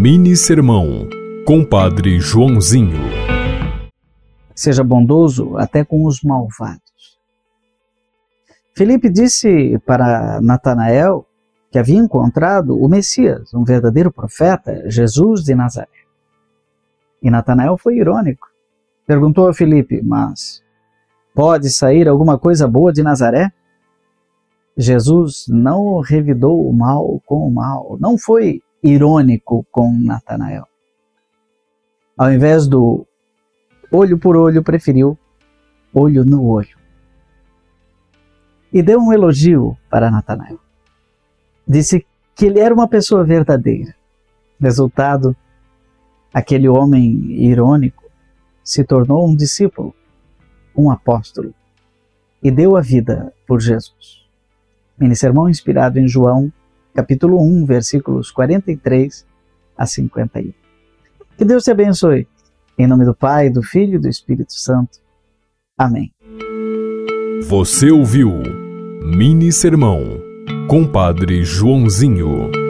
Mini Sermão, Compadre Joãozinho. Seja bondoso até com os malvados. Felipe disse para Natanael que havia encontrado o Messias, um verdadeiro profeta, Jesus de Nazaré. E Natanael foi irônico. Perguntou a Felipe: Mas pode sair alguma coisa boa de Nazaré? Jesus não revidou o mal com o mal, não foi irônico com Natanael. Ao invés do olho por olho, preferiu olho no olho. E deu um elogio para Natanael. Disse que ele era uma pessoa verdadeira. Resultado, aquele homem irônico se tornou um discípulo, um apóstolo, e deu a vida por Jesus. Mini sermão inspirado em João capítulo 1, versículos 43 a 51. Que Deus te abençoe. Em nome do Pai, do Filho e do Espírito Santo. Amém. Você ouviu Mini Sermão, Compadre Joãozinho.